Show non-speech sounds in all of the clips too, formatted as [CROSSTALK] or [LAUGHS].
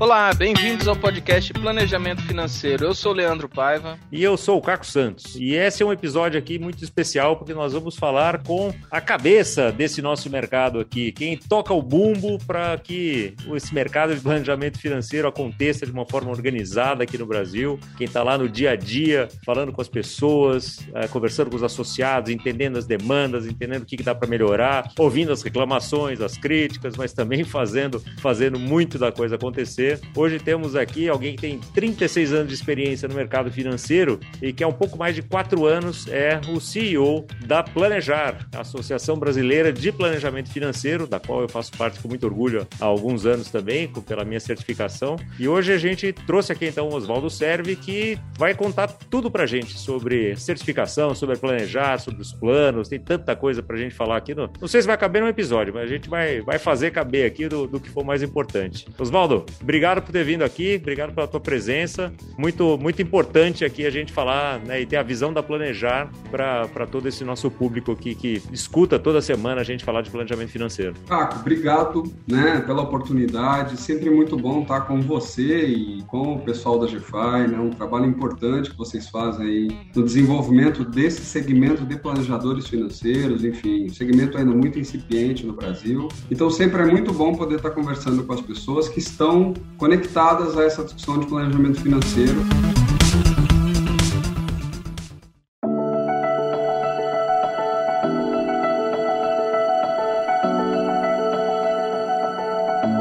Olá, bem-vindos ao podcast Planejamento Financeiro. Eu sou o Leandro Paiva. E eu sou o Caco Santos. E esse é um episódio aqui muito especial porque nós vamos falar com a cabeça desse nosso mercado aqui, quem toca o bumbo para que esse mercado de planejamento financeiro aconteça de uma forma organizada aqui no Brasil, quem está lá no dia a dia, falando com as pessoas, eh, conversando com os associados, entendendo as demandas, entendendo o que, que dá para melhorar, ouvindo as reclamações, as críticas, mas também [LAUGHS] fazendo, fazendo muito da coisa acontecer Hoje temos aqui alguém que tem 36 anos de experiência no mercado financeiro e que há um pouco mais de quatro anos é o CEO da Planejar, a Associação Brasileira de Planejamento Financeiro, da qual eu faço parte com muito orgulho há alguns anos também, pela minha certificação. E hoje a gente trouxe aqui então o Oswaldo Serve, que vai contar tudo pra gente sobre certificação, sobre planejar, sobre os planos, tem tanta coisa pra gente falar aqui. No... Não sei se vai caber num episódio, mas a gente vai, vai fazer caber aqui do, do que for mais importante. Oswaldo, obrigado obrigado por ter vindo aqui, obrigado pela tua presença. Muito, muito importante aqui a gente falar né, e ter a visão da Planejar para todo esse nosso público aqui que escuta toda semana a gente falar de planejamento financeiro. Caco, obrigado né, pela oportunidade. Sempre muito bom estar com você e com o pessoal da GFI, né, um trabalho importante que vocês fazem aí no desenvolvimento desse segmento de planejadores financeiros, enfim, um segmento ainda muito incipiente no Brasil. Então sempre é muito bom poder estar conversando com as pessoas que estão conectadas a essa discussão de planejamento financeiro.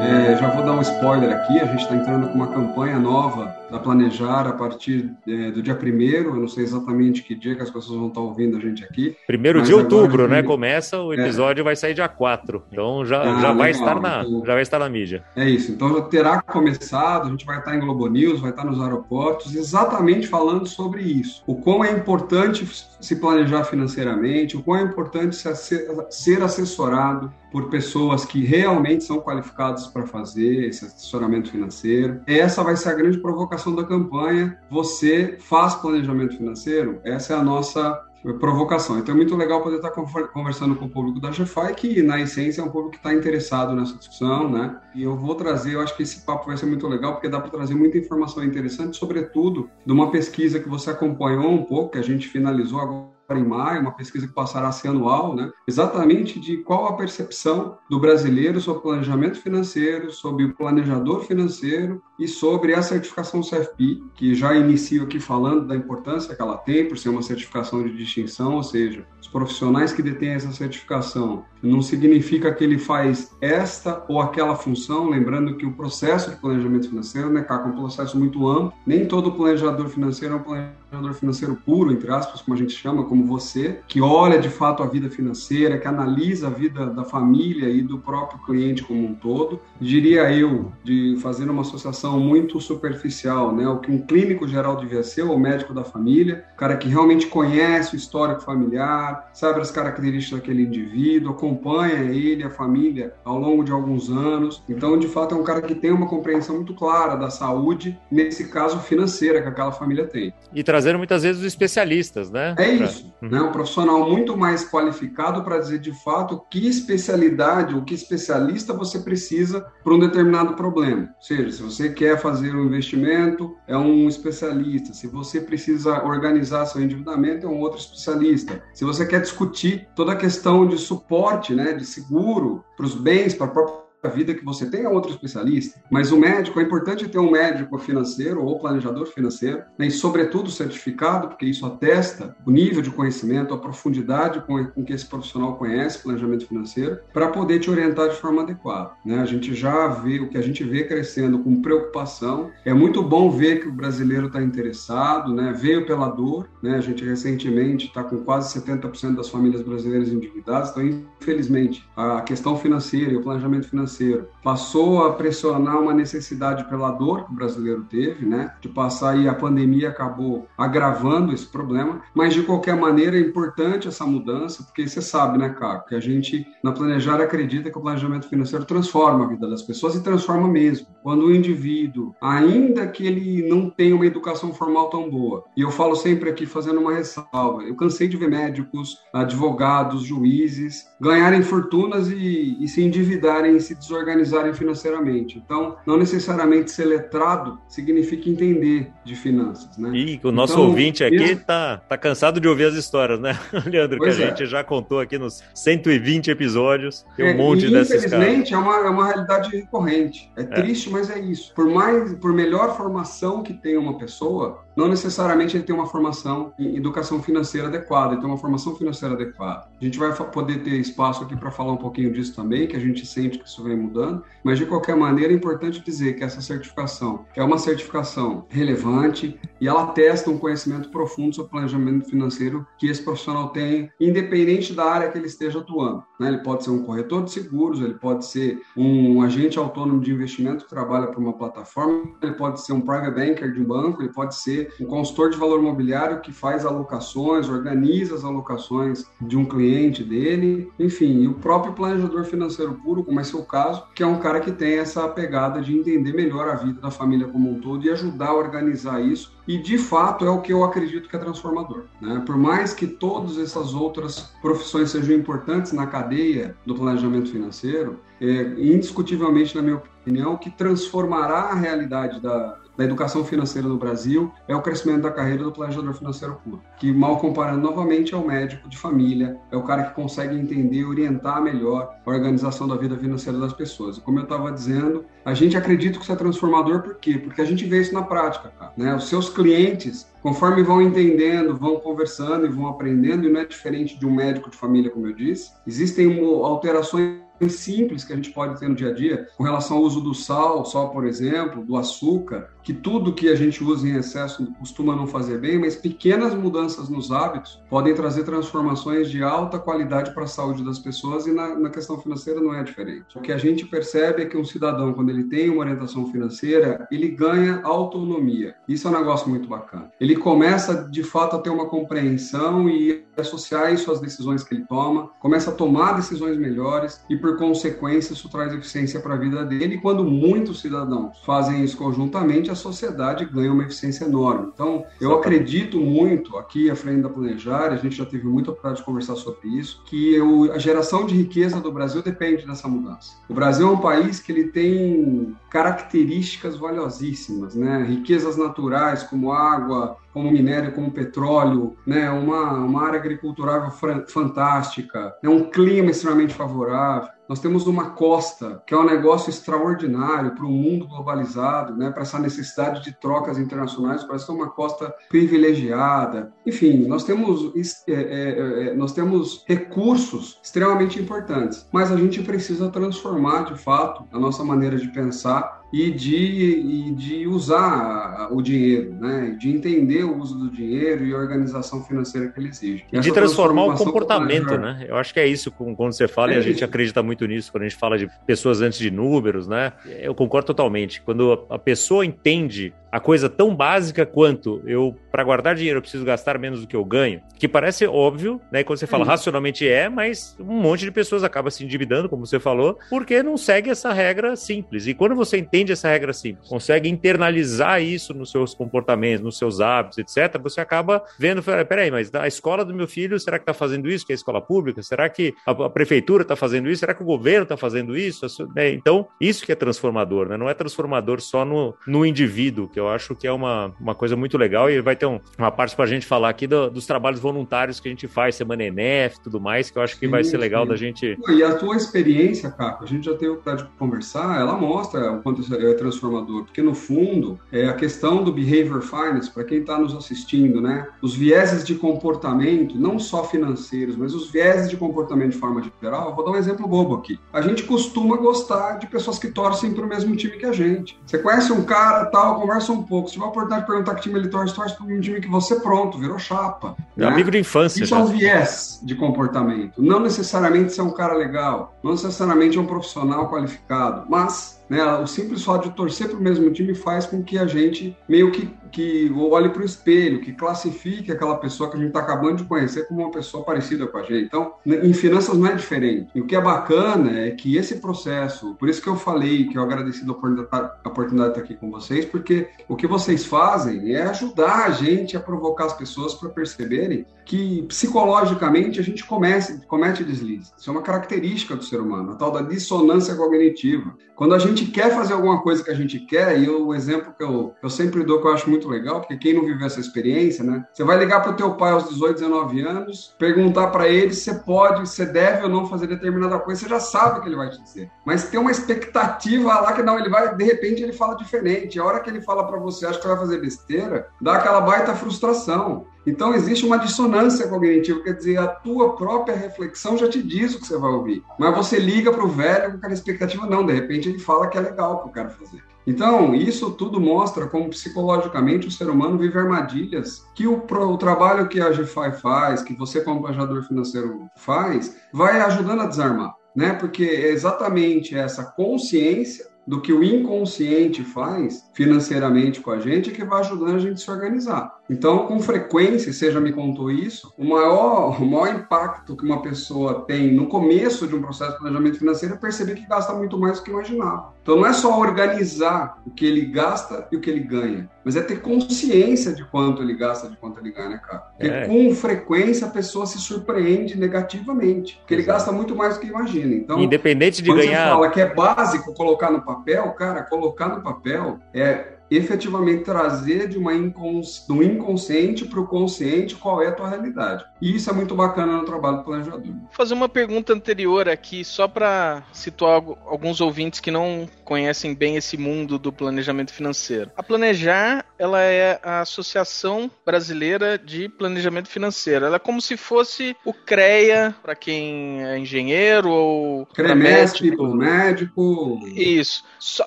É, já vou dar um spoiler aqui, a gente está entrando com uma campanha nova da Planejar a partir é, do dia primeiro, eu não sei exatamente que dia que as pessoas vão estar ouvindo a gente aqui. Primeiro de outubro, né? Começa, o é. episódio é. vai sair dia 4, então já, ah, já, vai estar na, então, já vai estar na mídia. É isso, então já terá começado, a gente vai estar em Globo News, vai estar nos aeroportos, exatamente falando sobre isso. O quão é importante se planejar financeiramente, o quão é importante ser assessorado por pessoas que realmente são qualificadas para fazer esse assessoramento financeiro. Essa vai ser a grande provocação da campanha. Você faz planejamento financeiro? Essa é a nossa provocação. Então é muito legal poder estar conversando com o público da GFI, que na essência é um público que está interessado nessa discussão, né? E eu vou trazer, eu acho que esse papo vai ser muito legal, porque dá para trazer muita informação interessante, sobretudo de uma pesquisa que você acompanhou um pouco, que a gente finalizou agora em maio, uma pesquisa que passará a ser anual, né? exatamente de qual a percepção do brasileiro sobre planejamento financeiro, sobre o planejador financeiro e sobre a certificação CFP, que já inicio aqui falando da importância que ela tem por ser uma certificação de distinção, ou seja, os profissionais que detêm essa certificação não significa que ele faz esta ou aquela função, lembrando que o processo de planejamento financeiro, né, Caco, é um processo muito amplo, nem todo planejador financeiro é um planejador financeiro puro, entre aspas, como a gente chama, como você, que olha de fato a vida financeira, que analisa a vida da família e do próprio cliente como um todo. Diria eu, de fazer uma associação muito superficial, né, o que um clínico geral devia ser, o médico da família, o cara que realmente conhece o histórico familiar, sabe as características daquele indivíduo, acompanha ele, a família, ao longo de alguns anos. Então, de fato, é um cara que tem uma compreensão muito clara da saúde, nesse caso financeira que aquela família tem. E trazendo muitas vezes os especialistas, né? É isso, pra... né? Um profissional muito mais qualificado para dizer de fato que especialidade ou que especialista você precisa para um determinado problema. Ou seja, se você quer fazer um investimento, é um especialista. Se você precisa organizar seu endividamento, é um outro especialista. Se você quer discutir toda a questão de suporte né, de seguro para os bens, para a própria vida que você tem é outro especialista, mas o médico, é importante ter um médico financeiro ou planejador financeiro, né, e sobretudo certificado, porque isso atesta o nível de conhecimento, a profundidade com, com que esse profissional conhece planejamento financeiro, para poder te orientar de forma adequada. Né? A gente já vê, o que a gente vê crescendo com preocupação, é muito bom ver que o brasileiro está interessado, né? veio pela dor, né? a gente recentemente está com quase 70% das famílias brasileiras endividadas, então infelizmente a questão financeira e o planejamento financeiro financeiro passou a pressionar uma necessidade pela dor que o brasileiro teve, né? De passar e a pandemia acabou agravando esse problema, mas de qualquer maneira é importante essa mudança, porque você sabe, né, Caco, que a gente na Planejar acredita que o planejamento financeiro transforma a vida das pessoas e transforma mesmo. Quando o indivíduo, ainda que ele não tenha uma educação formal tão boa, e eu falo sempre aqui fazendo uma ressalva, eu cansei de ver médicos, advogados, juízes ganharem fortunas e, e se endividarem em desorganizarem financeiramente. Então, não necessariamente ser letrado significa entender de finanças, né? E o nosso então, ouvinte aqui está tá cansado de ouvir as histórias, né, [LAUGHS] Leandro? Pois que a é. gente já contou aqui nos 120 episódios, tem um é, monte dessas Infelizmente, é uma, é uma realidade recorrente. É, é triste, mas é isso. Por mais, por melhor formação que tenha uma pessoa, não necessariamente ele tem uma formação em educação financeira adequada, ele tem uma formação financeira adequada. A gente vai poder ter espaço aqui para falar um pouquinho disso também, que a gente sente que isso vem mudando, mas de qualquer maneira é importante dizer que essa certificação é uma certificação relevante e ela testa um conhecimento profundo sobre planejamento financeiro que esse profissional tem, independente da área que ele esteja atuando. Né? Ele pode ser um corretor de seguros, ele pode ser um agente autônomo de investimento que trabalha para uma plataforma, ele pode ser um private banker de um banco, ele pode ser um consultor de valor imobiliário que faz alocações, organiza as alocações de um cliente dele, enfim, e o próprio planejador financeiro puro, como é seu caso, que é um cara que tem essa pegada de entender melhor a vida da família como um todo e ajudar a organizar isso. E de fato é o que eu acredito que é transformador. Né? Por mais que todas essas outras profissões sejam importantes na cadeia do planejamento financeiro, é, indiscutivelmente, na minha opinião, que transformará a realidade da, da educação financeira no Brasil é o crescimento da carreira do planejador financeiro puro, que mal comparando novamente é o médico de família, é o cara que consegue entender orientar melhor a organização da vida financeira das pessoas. E como eu estava dizendo, a gente acredita que isso é transformador por quê? Porque a gente vê isso na prática, cara, né? Os seus clientes conforme vão entendendo, vão conversando e vão aprendendo, e não é diferente de um médico de família, como eu disse, existem alterações simples que a gente pode ter no dia a dia, com relação ao uso do sal, sal, por exemplo, do açúcar, que tudo que a gente usa em excesso costuma não fazer bem, mas pequenas mudanças nos hábitos podem trazer transformações de alta qualidade para a saúde das pessoas e na, na, questão financeira não é diferente. O que a gente percebe é que um cidadão, quando ele tem uma orientação financeira, ele ganha autonomia. Isso é um negócio muito bacana. Ele começa, de fato, a ter uma compreensão e associar isso às decisões que ele toma, começa a tomar decisões melhores e, por consequência, isso traz eficiência para a vida dele. E quando muitos cidadãos fazem isso conjuntamente, a sociedade ganha uma eficiência enorme. Então, eu acredito muito aqui à frente da Planejar, a gente já teve muita oportunidade de conversar sobre isso, que eu, a geração de riqueza do Brasil depende dessa mudança. O Brasil é um país que ele tem características valiosíssimas, né? Riquezas naturais como água, como minério, como petróleo, né? Uma, uma área agricultural fantástica, né? um clima extremamente favorável. Nós temos uma costa, que é um negócio extraordinário para o mundo globalizado, né, para essa necessidade de trocas internacionais, parece que é uma costa privilegiada. Enfim, nós temos, é, é, é, nós temos recursos extremamente importantes, mas a gente precisa transformar, de fato, a nossa maneira de pensar e de, e de usar o dinheiro, né? de entender o uso do dinheiro e a organização financeira que ele exige. E de transformar o comportamento, né? Eu acho que é isso quando você fala, é e a gente acredita muito nisso, quando a gente fala de pessoas antes de números, né? Eu concordo totalmente. Quando a pessoa entende a coisa tão básica quanto eu, para guardar dinheiro, eu preciso gastar menos do que eu ganho, que parece óbvio, né? Quando você fala uhum. racionalmente é, mas um monte de pessoas acaba se endividando, como você falou, porque não segue essa regra simples. E quando você entende essa regra simples, consegue internalizar isso nos seus comportamentos, nos seus hábitos, etc., você acaba vendo, peraí, mas a escola do meu filho, será que está fazendo isso, que é a escola pública? Será que a, prefeitura está fazendo isso? Será que o governo está fazendo isso? Né? Então, isso que é transformador, né? Não é transformador só no, no indivíduo, que eu acho que é uma, uma coisa muito legal e vai ter um, uma parte para a gente falar aqui do, dos trabalhos voluntários que a gente faz, Semana ENEF e tudo mais, que eu acho que sim, vai ser legal sim. da gente... E a tua experiência, Caco, a gente já teve o oportunidade de conversar, ela mostra o quanto é transformador, porque no fundo, é a questão do behavior finance, para quem está nos assistindo, né? Os vieses de comportamento, não só financeiros, mas os vieses de comportamento de forma geral, vou dar um exemplo bobo aqui. A gente costuma gostar de pessoas que torcem para o mesmo time que a gente. Você conhece um cara, tal, conversa um pouco. Se tiver a oportunidade de perguntar que time ele torce, torce para um time que você pronto, virou chapa. É né? amigo de infância. Isso é um viés de comportamento. Não necessariamente ser um cara legal, não necessariamente é um profissional qualificado, mas né? O simples fato de torcer para o mesmo time faz com que a gente meio que, que olhe para o espelho, que classifique aquela pessoa que a gente está acabando de conhecer como uma pessoa parecida com a gente. Então, em finanças não é diferente. E o que é bacana é que esse processo, por isso que eu falei que eu agradeci a oportunidade de estar aqui com vocês, porque o que vocês fazem é ajudar a gente a provocar as pessoas para perceberem que psicologicamente a gente comece, comete deslize. Isso é uma característica do ser humano, a tal da dissonância cognitiva. Quando a gente quer fazer alguma coisa que a gente quer, e o exemplo que eu, eu sempre dou que eu acho muito legal, porque quem não viveu essa experiência, né? Você vai ligar para o teu pai aos 18, 19 anos, perguntar para ele se pode, se deve ou não fazer determinada coisa, você já sabe o que ele vai te dizer. Mas tem uma expectativa lá que não, ele vai, de repente ele fala diferente. A hora que ele fala para você, acha que vai fazer besteira, dá aquela baita frustração. Então, existe uma dissonância cognitiva, quer dizer, a tua própria reflexão já te diz o que você vai ouvir. Mas você liga para o velho com aquela expectativa, não, de repente ele fala que é legal que eu quero fazer. Então, isso tudo mostra como psicologicamente o ser humano vive armadilhas que o, o trabalho que a GFI faz, que você como planejador financeiro faz, vai ajudando a desarmar. Né? Porque é exatamente essa consciência do que o inconsciente faz financeiramente com a gente que vai ajudando a gente a se organizar. Então, com frequência, você já me contou isso, o maior, o maior impacto que uma pessoa tem no começo de um processo de planejamento financeiro é perceber que gasta muito mais do que imaginava. Então, não é só organizar o que ele gasta e o que ele ganha, mas é ter consciência de quanto ele gasta, de quanto ele ganha, né, cara? Porque é. com frequência a pessoa se surpreende negativamente, porque ele Exato. gasta muito mais do que imagina. Então, independente de ganhar. Você fala que é básico colocar no papel, cara, colocar no papel é efetivamente trazer de uma incons... do inconsciente para o consciente qual é a tua realidade. E isso é muito bacana no trabalho do planejador. Vou fazer uma pergunta anterior aqui, só para situar alguns ouvintes que não conhecem bem esse mundo do planejamento financeiro. A Planejar, ela é a Associação Brasileira de Planejamento Financeiro. Ela é como se fosse o CREA, para quem é engenheiro ou médico. médico. Isso. Só,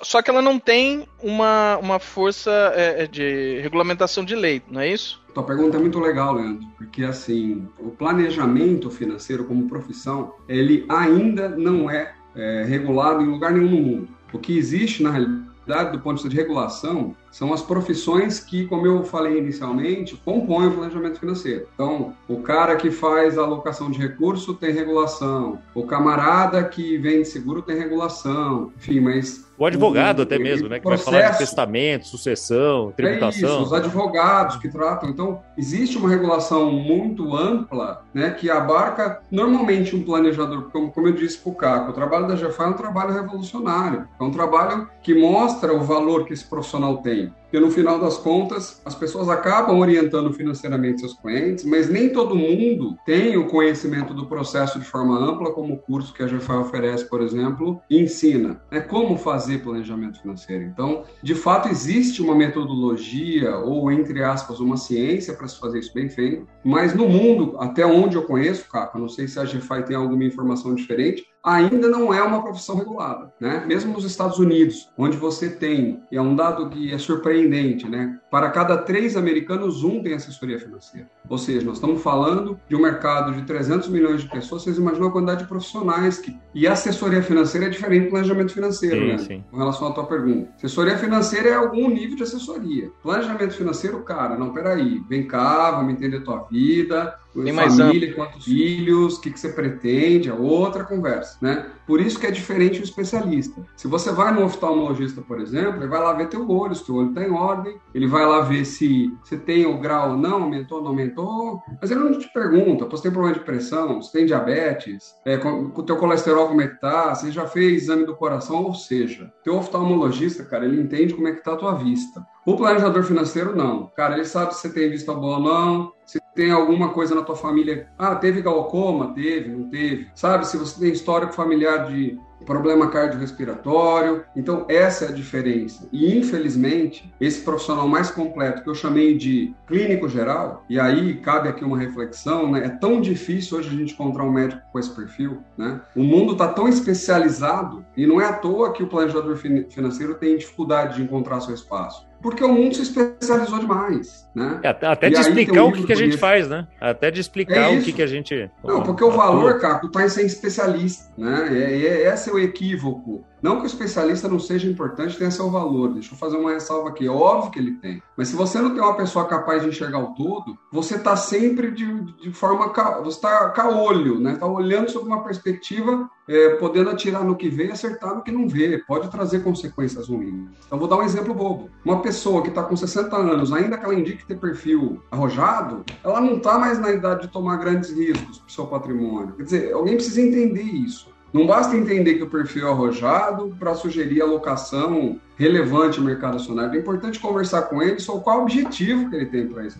só que ela não tem uma, uma força é, é, de regulamentação de lei, não é isso? Tua pergunta é muito legal, Leandro, porque assim, o planejamento financeiro como profissão, ele ainda não é, é regulado em lugar nenhum no mundo. O que existe na realidade, do ponto de vista de regulação, são as profissões que, como eu falei inicialmente, compõem o planejamento financeiro. Então, o cara que faz a alocação de recurso tem regulação, o camarada que vende seguro tem regulação, enfim, mas o advogado até mesmo, né? Que processo, vai falar de testamento, sucessão, tributação. É isso, os advogados que tratam. Então, existe uma regulação muito ampla, né? Que abarca normalmente um planejador, como, como eu disse para o Caco, o trabalho da GFA é um trabalho revolucionário. É um trabalho que mostra o valor que esse profissional tem Brasília. Porque no final das contas as pessoas acabam orientando financeiramente seus clientes, mas nem todo mundo tem o conhecimento do processo de forma ampla, como o curso que a GFA oferece, por exemplo, ensina. É como fazer planejamento financeiro. Então, de fato, existe uma metodologia ou, entre aspas, uma ciência para se fazer isso bem feito, mas no mundo, até onde eu conheço, Caco, não sei se a GFI tem alguma informação diferente, ainda não é uma profissão regulada, né? Mesmo nos Estados Unidos, onde você tem, e é um dado que é surpreendente, né? Para cada três americanos, um tem assessoria financeira. Ou seja, nós estamos falando de um mercado de 300 milhões de pessoas, vocês imaginam a quantidade de profissionais que... E assessoria financeira é diferente do planejamento financeiro, sim, né? Sim. Com relação à tua pergunta. Assessoria financeira é algum nível de assessoria. Planejamento financeiro, cara, não, peraí, vem cá, vamos entender tua vida, tem família, quantos filhos, o que, que você pretende, é outra conversa, né? Por isso que é diferente o especialista. Se você vai no oftalmologista, por exemplo, ele vai lá ver teu olho, se teu olho está em ordem, ele vai lá ver se você tem o grau, não, aumentou, não aumentou, mas ele não te pergunta, você tem problema de pressão, você tem diabetes, é, com, o teu colesterol como é que tá, você já fez exame do coração, ou seja, teu oftalmologista, cara, ele entende como é que tá a tua vista. O planejador financeiro, não. Cara, ele sabe se você tem vista boa ou não, se tem alguma coisa na tua família. Ah, teve glaucoma? Teve, não teve. Sabe, se você tem histórico familiar de problema cardiorrespiratório. Então, essa é a diferença. E, infelizmente, esse profissional mais completo, que eu chamei de clínico geral, e aí cabe aqui uma reflexão, né? É tão difícil hoje a gente encontrar um médico com esse perfil, né? O mundo está tão especializado, e não é à toa que o planejador financeiro tem dificuldade de encontrar seu espaço porque o mundo se especializou demais, né? É, até de explicar o que, que a gente faz, né? Até de explicar é o que, que a gente... Não, porque o valor, Caco, está em ser especialista, né? É, é, esse é o equívoco não que o especialista não seja importante, tenha seu valor. Deixa eu fazer uma ressalva aqui. É óbvio que ele tem. Mas se você não tem uma pessoa capaz de enxergar o todo, você está sempre de, de forma. Você está com olho, né? Está olhando sob uma perspectiva, é, podendo atirar no que vê e acertar no que não vê. Pode trazer consequências ruins. Então, vou dar um exemplo bobo. Uma pessoa que está com 60 anos, ainda que ela indique que ter perfil arrojado, ela não está mais na idade de tomar grandes riscos para o seu patrimônio. Quer dizer, alguém precisa entender isso. Não basta entender que o perfil é arrojado para sugerir alocação relevante no mercado acionário. É importante conversar com ele sobre qual o objetivo que ele tem para isso.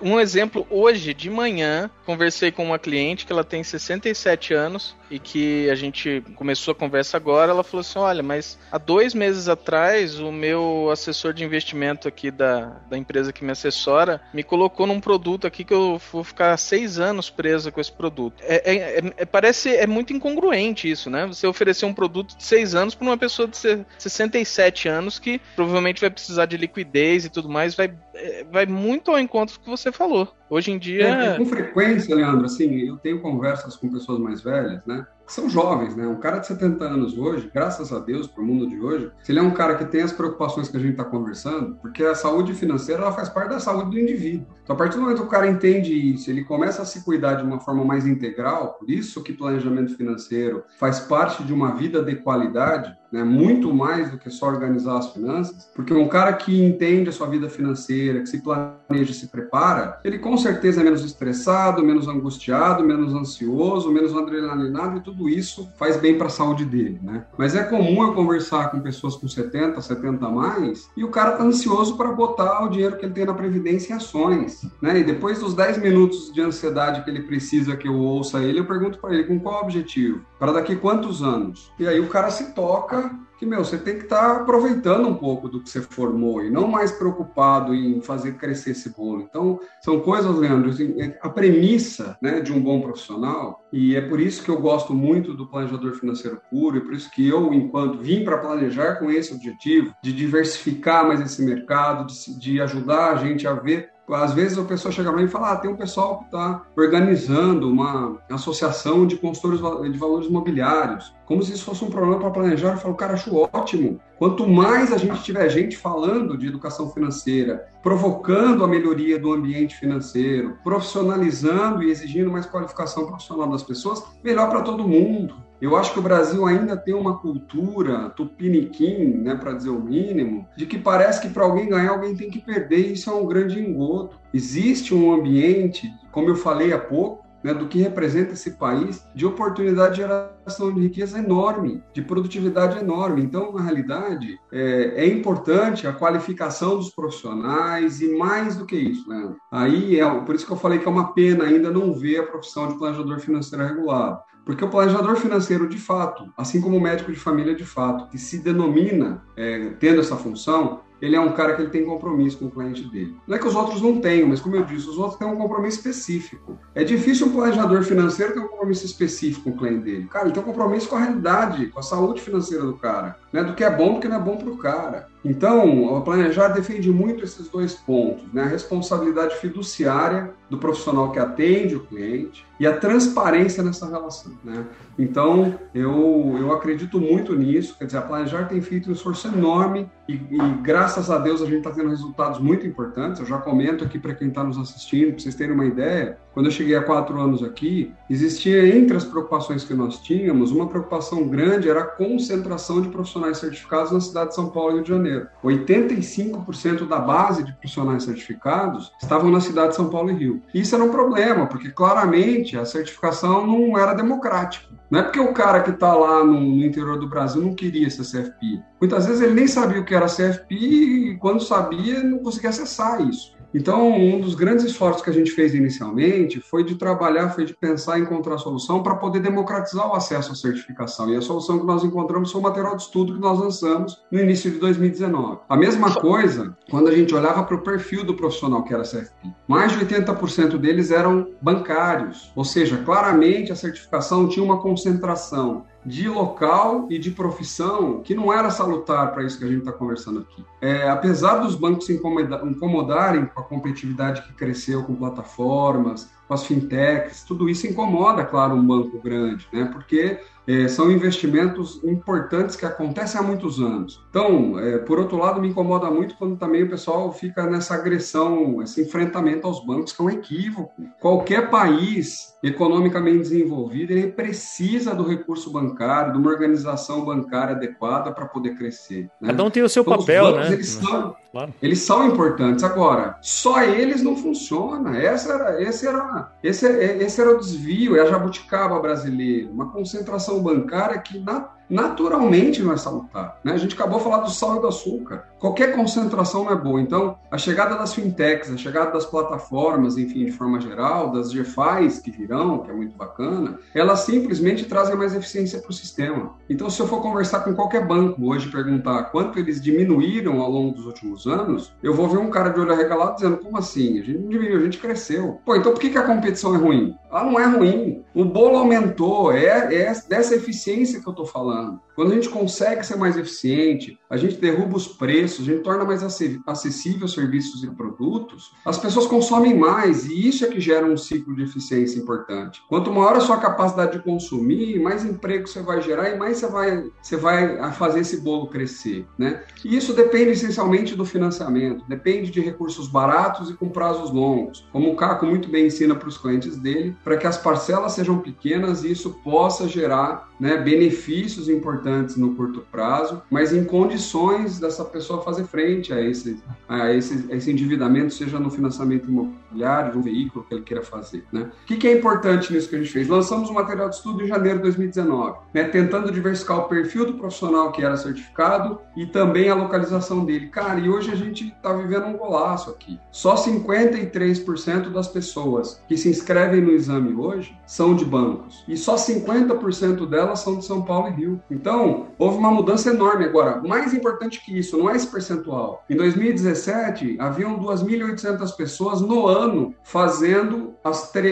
Um exemplo, hoje de manhã, conversei com uma cliente que ela tem 67 anos e que a gente começou a conversa agora. Ela falou assim: Olha, mas há dois meses atrás, o meu assessor de investimento aqui da, da empresa que me assessora me colocou num produto aqui que eu vou ficar seis anos preso com esse produto. É, é, é, é parece é muito incongruente isso, né? Você oferecer um produto de seis anos para uma pessoa de 67 anos anos que provavelmente vai precisar de liquidez e tudo mais, vai, é, vai muito ao encontro do que você falou. Hoje em dia. É, com frequência, Leandro, assim, eu tenho conversas com pessoas mais velhas, né? são jovens, né? Um cara de 70 anos hoje, graças a Deus, para o mundo de hoje, se ele é um cara que tem as preocupações que a gente está conversando, porque a saúde financeira ela faz parte da saúde do indivíduo. Então, a partir do momento que o cara entende isso, ele começa a se cuidar de uma forma mais integral, por isso que planejamento financeiro faz parte de uma vida de qualidade, né? Muito mais do que só organizar as finanças, porque um cara que entende a sua vida financeira, que se planeja, se prepara, ele com certeza é menos estressado, menos angustiado, menos ansioso, menos adrenalinado e tudo isso faz bem para a saúde dele, né? Mas é comum eu conversar com pessoas com 70, 70 a mais e o cara tá ansioso para botar o dinheiro que ele tem na previdência em ações, né? E depois dos 10 minutos de ansiedade que ele precisa que eu ouça ele, eu pergunto para ele com qual objetivo? Para daqui quantos anos? E aí o cara se toca que, meu, você tem que estar tá aproveitando um pouco do que você formou e não mais preocupado em fazer crescer esse bolo. Então, são coisas, Leandro, assim, é, a premissa né, de um bom profissional, e é por isso que eu gosto muito do planejador financeiro puro, e por isso que eu, enquanto vim para planejar com esse objetivo, de diversificar mais esse mercado, de, de ajudar a gente a ver às vezes a pessoa chega para mim e fala: ah, tem um pessoal que está organizando uma associação de consultores de valores imobiliários. Como se isso fosse um problema para planejar. Eu falo, cara, acho ótimo. Quanto mais a gente tiver gente falando de educação financeira, provocando a melhoria do ambiente financeiro, profissionalizando e exigindo mais qualificação profissional das pessoas, melhor para todo mundo. Eu acho que o Brasil ainda tem uma cultura tupiniquim, né, para dizer o mínimo, de que parece que para alguém ganhar, alguém tem que perder, e isso é um grande engodo. Existe um ambiente, como eu falei há pouco, né, do que representa esse país, de oportunidade de geração de riqueza enorme, de produtividade enorme. Então, na realidade, é, é importante a qualificação dos profissionais e mais do que isso, né? Aí é por isso que eu falei que é uma pena ainda não ver a profissão de planejador financeiro regulado. Porque o planejador financeiro, de fato, assim como o médico de família, de fato, que se denomina é, tendo essa função, ele é um cara que ele tem compromisso com o cliente dele. Não é que os outros não tenham, mas como eu disse, os outros têm um compromisso específico. É difícil um planejador financeiro ter um compromisso específico com o cliente dele. Cara, ele tem um compromisso com a realidade, com a saúde financeira do cara. Né? Do que é bom, do que não é bom para o cara. Então, o Planejar defende muito esses dois pontos, né? A responsabilidade fiduciária do profissional que atende o cliente e a transparência nessa relação, né? Então, eu, eu acredito muito nisso, quer dizer, a Planejar tem feito um esforço enorme e, e graças a Deus a gente está tendo resultados muito importantes. Eu já comento aqui para quem está nos assistindo, para vocês terem uma ideia, quando eu cheguei há quatro anos aqui, existia entre as preocupações que nós tínhamos, uma preocupação grande era a concentração de profissionais certificados na cidade de São Paulo e Rio de Janeiro. 85% da base de profissionais certificados estavam na cidade de São Paulo e Rio. Isso era um problema, porque claramente a certificação não era democrática. Não é porque o cara que está lá no, interior do Brasil não queria essa CFP. Muitas vezes ele nem sabia o que era CFP e quando sabia não conseguia acessar isso. Então, um dos grandes esforços que a gente fez inicialmente foi de trabalhar, foi de pensar em encontrar solução para poder democratizar o acesso à certificação. E a solução que nós encontramos foi o material de estudo que nós lançamos no início de 2019. A mesma coisa quando a gente olhava para o perfil do profissional que era CFP. Mais de 80% deles eram bancários, ou seja, claramente a certificação tinha uma concentração de local e de profissão que não era salutar para isso que a gente está conversando aqui. É, apesar dos bancos se incomodarem com a competitividade que cresceu com plataformas, com as fintechs, tudo isso incomoda, claro, um banco grande, né? Porque é, são investimentos importantes que acontecem há muitos anos. Então, é, por outro lado, me incomoda muito quando também o pessoal fica nessa agressão, esse enfrentamento aos bancos, que é um equívoco. Qualquer país economicamente desenvolvido, ele precisa do recurso bancário, de uma organização bancária adequada para poder crescer. Né? Cada um tem o seu então, papel, bancos, né? Eles são, claro. eles são importantes. Agora, só eles não funcionam. Essa era, esse, era, esse, esse era o desvio, é a jabuticaba brasileira, uma concentração bancária que na naturalmente não é salutar. Né? A gente acabou de falar do sal e do açúcar. Qualquer concentração não é boa. Então, a chegada das fintechs, a chegada das plataformas, enfim, de forma geral, das GFIs que virão, que é muito bacana, elas simplesmente trazem mais eficiência para o sistema. Então, se eu for conversar com qualquer banco hoje e perguntar quanto eles diminuíram ao longo dos últimos anos, eu vou ver um cara de olho arregalado dizendo, como assim? A gente não diminuiu, a gente cresceu. Pô, então por que, que a competição é ruim? Ela não é ruim. O bolo aumentou, é, é dessa eficiência que eu estou falando. Quando a gente consegue ser mais eficiente, a gente derruba os preços, a gente torna mais acessível serviços e produtos, as pessoas consomem mais e isso é que gera um ciclo de eficiência importante. Quanto maior a sua capacidade de consumir, mais emprego você vai gerar e mais você vai, você vai fazer esse bolo crescer, né? E isso depende essencialmente do financiamento, depende de recursos baratos e com prazos longos, como o Caco muito bem ensina para os clientes dele, para que as parcelas sejam pequenas e isso possa gerar né, benefícios importantes no curto prazo, mas em condições dessa pessoa fazer frente a esse, a esse, a esse endividamento, seja no financiamento imobiliário, de um veículo que ele queira fazer. Né? O que, que, é importante nisso que a gente fez? Lançamos um material de estudo em janeiro de 2019, né, tentando diversificar o perfil do profissional que era certificado e também a localização dele. Cara, e hoje a gente está vivendo um golaço aqui. Só 53% das pessoas que se inscrevem no exame hoje são de bancos e só 50% delas delas são de São Paulo e Rio. Então, houve uma mudança enorme. Agora, mais importante que isso, não é esse percentual. Em 2017, haviam 2.800 pessoas no ano fazendo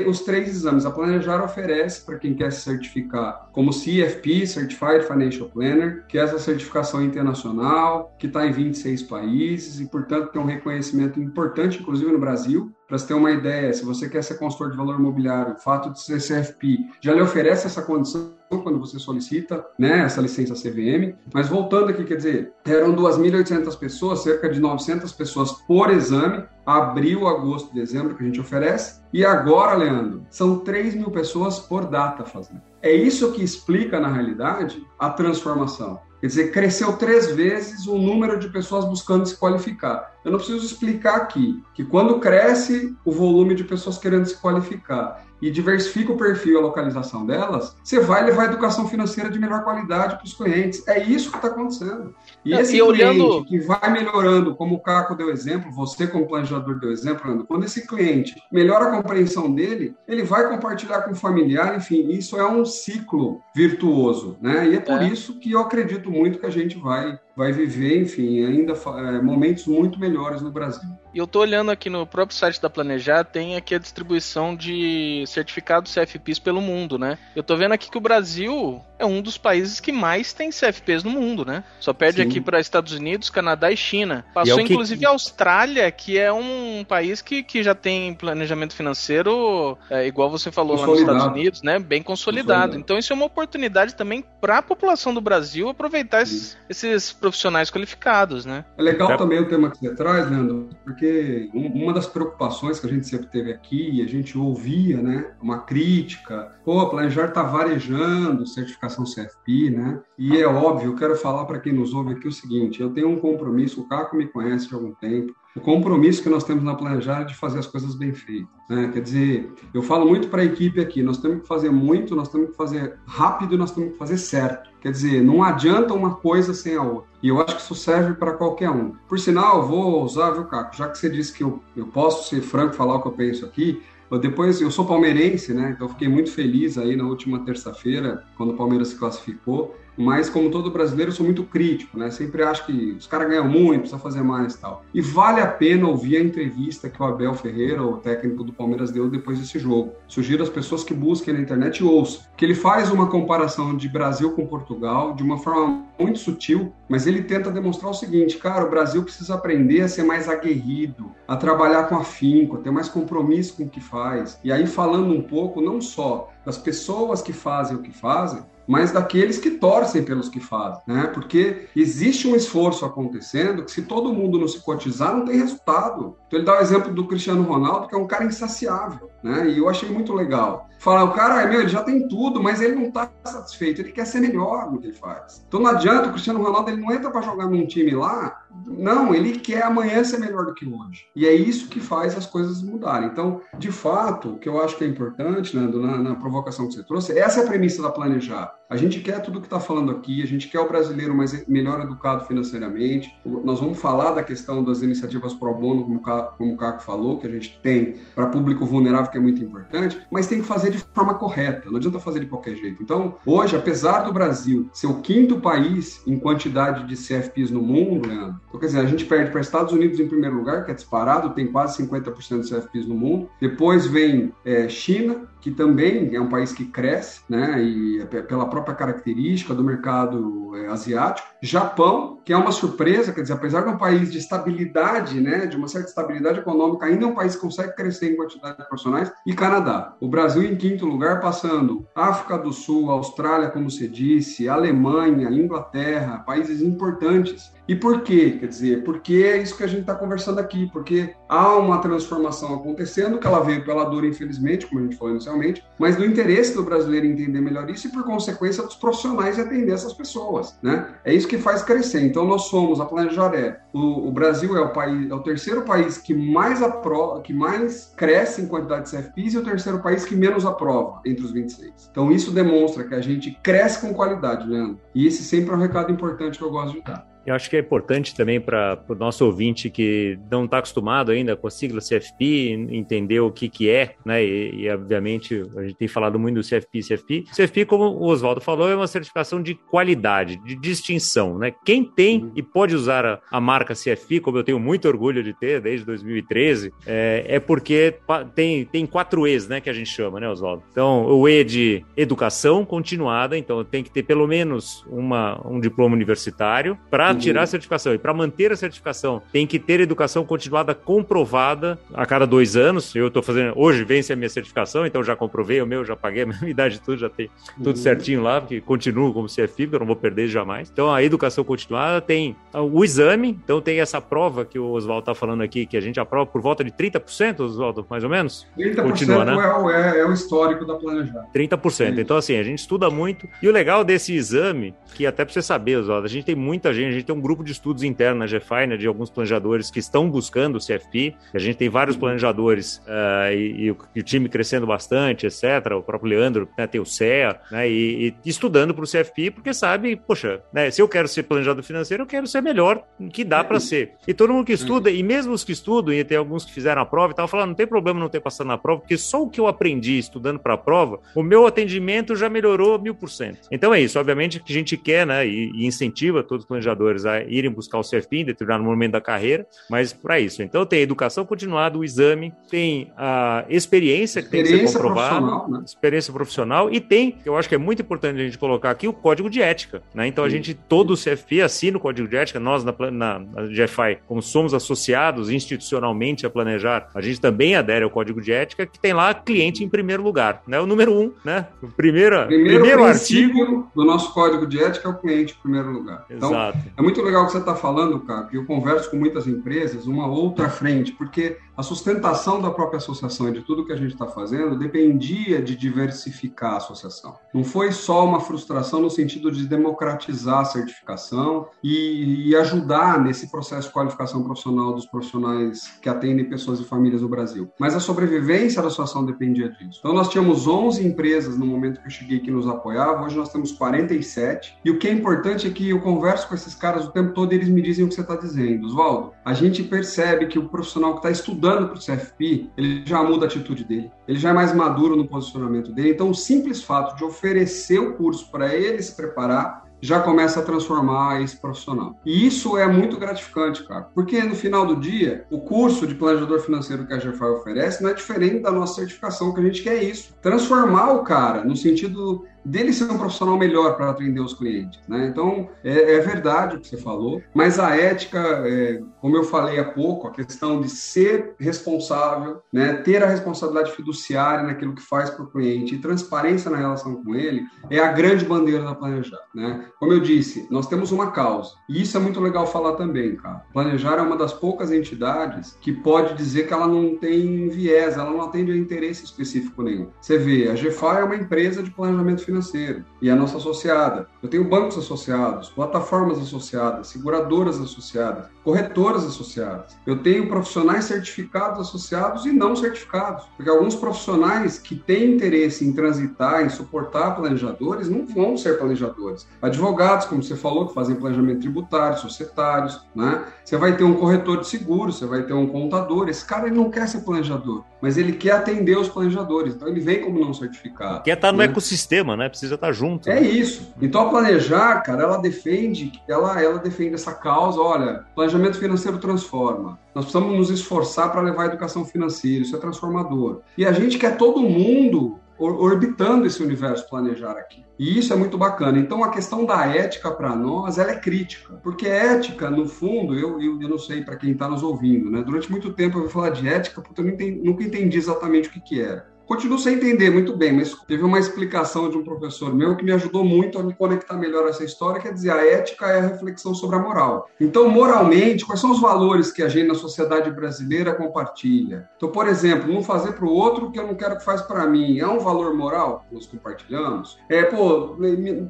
os três exames. A Planejar oferece para quem quer se certificar como CFP, Certified Financial Planner, que é essa certificação internacional, que está em 26 países e, portanto, tem um reconhecimento importante, inclusive no Brasil. Para você ter uma ideia, se você quer ser consultor de valor imobiliário, o fato de ser CFP já lhe oferece essa condição quando você solicita né, essa licença CVM. Mas voltando aqui, quer dizer, eram 2.800 pessoas, cerca de 900 pessoas por exame, abril, agosto, dezembro que a gente oferece. E agora, Leandro, são 3 mil pessoas por data fazendo. É isso que explica, na realidade, a transformação. Quer dizer, cresceu três vezes o número de pessoas buscando se qualificar. Eu não preciso explicar aqui que quando cresce o volume de pessoas querendo se qualificar e diversifica o perfil e a localização delas, você vai levar a educação financeira de melhor qualidade para os clientes. É isso que está acontecendo. E esse e cliente olhando... que vai melhorando, como o Caco deu exemplo, você como planejador deu exemplo, quando esse cliente melhora a compreensão dele, ele vai compartilhar com o familiar, enfim, isso é um ciclo virtuoso, né? E é por é. isso que eu acredito muito que a gente vai vai viver, enfim, ainda é, momentos muito melhores no Brasil. E eu tô olhando aqui no próprio site da Planejar, tem aqui a distribuição de certificados CFPs pelo mundo, né? Eu tô vendo aqui que o Brasil é um dos países que mais tem CFPs no mundo, né? Só perde Sim. aqui para Estados Unidos, Canadá e China. Passou e é inclusive que... a Austrália, que é um país que, que já tem planejamento financeiro, é, igual você falou lá nos Estados Unidos, né? Bem consolidado. consolidado. Então isso é uma oportunidade também para a população do Brasil aproveitar esses, esses profissionais qualificados, né? É legal é. também o tema que você traz, Leandro, porque uma das preocupações que a gente sempre teve aqui, a gente ouvia, né? Uma crítica, pô, a Planejar tá varejando certificação CFP, né? E é óbvio, eu quero falar para quem nos ouve aqui o seguinte, eu tenho um compromisso, o Caco me conhece de algum tempo, o compromisso que nós temos na Planejar é de fazer as coisas bem feitas. Né? Quer dizer, eu falo muito para a equipe aqui, nós temos que fazer muito, nós temos que fazer rápido nós temos que fazer certo. Quer dizer, não adianta uma coisa sem a outra. E eu acho que isso serve para qualquer um. Por sinal, vou usar, viu, Caco? Já que você disse que eu, eu posso ser franco falar o que eu penso aqui, eu depois, eu sou palmeirense, né? Então, fiquei muito feliz aí na última terça-feira, quando o Palmeiras se classificou. Mas como todo brasileiro, sou muito crítico, né? Sempre acho que os caras ganham muito, precisa fazer mais e tal. E vale a pena ouvir a entrevista que o Abel Ferreira, o técnico do Palmeiras, deu depois desse jogo. Sugiro às pessoas que busquem na internet e ouçam. Que ele faz uma comparação de Brasil com Portugal de uma forma muito sutil, mas ele tenta demonstrar o seguinte, cara, o Brasil precisa aprender a ser mais aguerrido, a trabalhar com afinco, a ter mais compromisso com o que faz. E aí falando um pouco não só das pessoas que fazem o que fazem, mas daqueles que torcem pelos que fazem, né? Porque existe um esforço acontecendo que se todo mundo não se cotizar, não tem resultado. Então ele dá o exemplo do Cristiano Ronaldo, que é um cara insaciável, né? E eu achei muito legal. Falar, o cara, meu, ele já tem tudo, mas ele não está satisfeito, ele quer ser melhor no que ele faz. Então não adianta, o Cristiano Ronaldo ele não entra para jogar num time lá, não, ele quer amanhã ser melhor do que hoje. E é isso que faz as coisas mudarem. Então, de fato, o que eu acho que é importante, né, na, na provocação que você trouxe, essa é a premissa da planejar. A gente quer tudo que está falando aqui, a gente quer o brasileiro mais melhor educado financeiramente. Nós vamos falar da questão das iniciativas pro bono, como, como o Caco falou, que a gente tem para público vulnerável, que é muito importante, mas tem que fazer de forma correta, não adianta fazer de qualquer jeito. Então, hoje, apesar do Brasil ser o quinto país em quantidade de CFPs no mundo, então, quer dizer, a gente perde para Estados Unidos em primeiro lugar, que é disparado, tem quase 50% de CFPs no mundo. Depois vem é, China, que também é um país que cresce, né, e é pela própria característica do mercado é, asiático. Japão, que é uma surpresa, quer dizer, apesar de um país de estabilidade, né, de uma certa estabilidade econômica, ainda é um país que consegue crescer em quantidade de profissionais. E Canadá, o Brasil em quinto lugar, passando África do Sul, Austrália, como você disse, Alemanha, Inglaterra, países importantes. E por quê? Quer dizer, porque é isso que a gente está conversando aqui, porque há uma transformação acontecendo, que ela veio pela dor, infelizmente, como a gente falou inicialmente, mas do interesse do brasileiro entender melhor isso e, por consequência, dos profissionais atender essas pessoas, né? É isso que faz crescer. Então, nós somos, a Planejaré, o, o Brasil é o país, é o terceiro país que mais aprova, que mais cresce em quantidade de CFPs e o terceiro país que menos aprova entre os 26. Então, isso demonstra que a gente cresce com qualidade, Leandro. E esse sempre é um recado importante que eu gosto de dar. Eu acho que é importante também para o nosso ouvinte que não está acostumado ainda com a sigla CFP, entender o que, que é, né? E, e, obviamente a gente tem falado muito do CFP e CFP. CFP, como o Oswaldo falou, é uma certificação de qualidade, de distinção, né? Quem tem e pode usar a, a marca CFP, como eu tenho muito orgulho de ter desde 2013, é, é porque tem, tem quatro E's, né? Que a gente chama, né, Oswaldo? Então, o E de educação continuada, então tem que ter pelo menos uma, um diploma universitário para tirar a certificação e para manter a certificação tem que ter educação continuada comprovada a cada dois anos. Eu estou fazendo, hoje vence a minha certificação, então já comprovei o meu, já paguei a minha [LAUGHS] idade tudo, já tem tudo uhum. certinho lá, porque continuo como CFIB, eu não vou perder jamais. Então a educação continuada tem o exame, então tem essa prova que o Oswaldo está falando aqui, que a gente aprova por volta de 30%, Oswaldo, mais ou menos? 30% Continua, né? é, o, é, é o histórico da planejada. 30%. Então, assim, a gente estuda muito. E o legal desse exame, que até para você saber, Oswaldo, a gente tem muita gente, a gente tem um grupo de estudos interno na GFI, né, de alguns planejadores que estão buscando o CFP. A gente tem vários planejadores uh, e, e, o, e, o, time crescendo bastante, etc. O próprio Leandro né, tem o CEA, né, e, e estudando para o CFP, porque sabe, poxa, né, se eu quero ser planejador financeiro, eu quero ser melhor que dá para ser. E todo mundo que estuda, e mesmo os que estudam, e tem alguns que fizeram a prova e tal, falando, não tem problema não ter passado na prova, porque só o que eu aprendi estudando para a prova, o meu atendimento já melhorou mil por cento. Então é isso, obviamente que a gente quer, né, e, e incentiva todos os planejadores a irem buscar o CFP em determinado momento da carreira, mas para isso. Então tem educação continuada, o exame, tem a experiência que experiência tem que ser comprovada, né? experiência profissional e tem, que eu acho que é muito importante a gente colocar aqui, o código de ética. Né? Então a gente, todo o CFP assina o código de ética, nós na, na, na GFI, como somos associados institucionalmente a planejar, a gente também adere ao código de ética, que tem lá cliente em primeiro lugar, né? O número um, né? O primeiro, primeiro, primeiro artigo do nosso código de ética é o cliente em primeiro lugar. Então, Exato. É muito legal o que você está falando, cara, eu converso com muitas empresas, uma outra frente, porque a sustentação da própria associação e de tudo que a gente está fazendo dependia de diversificar a associação. Não foi só uma frustração no sentido de democratizar a certificação e, e ajudar nesse processo de qualificação profissional dos profissionais que atendem pessoas e famílias no Brasil, mas a sobrevivência da associação dependia disso. Então, nós tínhamos 11 empresas no momento que eu cheguei que nos apoiavam, hoje nós temos 47, e o que é importante é que eu converso com esses caras o tempo todo e eles me dizem o que você está dizendo. Oswaldo, a gente percebe que o profissional que está estudando estudando para o CFP, ele já muda a atitude dele, ele já é mais maduro no posicionamento dele. Então, o simples fato de oferecer o curso para ele se preparar já começa a transformar esse profissional. E isso é muito gratificante, cara, porque no final do dia, o curso de planejador financeiro que a GFI oferece não é diferente da nossa certificação, que a gente quer isso. Transformar o cara no sentido dele ser um profissional melhor para atender os clientes. Né? Então, é, é, verdade o que você falou, mas a ética, é, como eu falei há pouco, a questão de ser responsável, né, ter a responsabilidade fiduciária naquilo que faz para o cliente e transparência na relação com ele, é a grande bandeira da Planejar. Né? Como eu disse, nós temos uma causa, e isso é muito legal falar também, cara. Planejar é uma das poucas entidades que pode dizer que ela não tem viés, ela não atende a interesse específico nenhum. Você vê, a GFA é uma empresa de planejamento financeiro financeiro e a nossa associada. Eu tenho bancos associados, plataformas associadas, seguradoras associadas, corretoras associadas. Eu tenho profissionais certificados associados e não certificados, porque alguns profissionais que têm interesse em transitar, em suportar planejadores, não vão ser planejadores. Advogados, como você falou, que fazem planejamento tributário, societários, né? Você vai ter um corretor de seguros, você vai ter um contador. Esse cara ele não quer ser planejador, mas ele quer atender os planejadores. Então ele vem como não certificado. Quer estar no né? ecossistema, né? Precisa estar junto. É né? isso. Então a planejar, cara, ela defende, ela, ela defende essa causa. Olha, planejamento financeiro transforma. Nós precisamos nos esforçar para levar a educação financeira. Isso é transformador. E a gente quer todo mundo orbitando esse universo planejar aqui. E isso é muito bacana. Então, a questão da ética para nós, ela é crítica. Porque ética, no fundo, eu, eu, eu não sei para quem está nos ouvindo, né? Durante muito tempo eu vou falar de ética porque eu entendi, nunca entendi exatamente o que, que era. Continuo sem entender muito bem, mas teve uma explicação de um professor meu que me ajudou muito a me conectar melhor a essa história, quer dizer, a ética é a reflexão sobre a moral. Então, moralmente, quais são os valores que a gente na sociedade brasileira compartilha? Então, por exemplo, não fazer para o outro o que eu não quero que faz para mim, é um valor moral que nós compartilhamos? É, pô,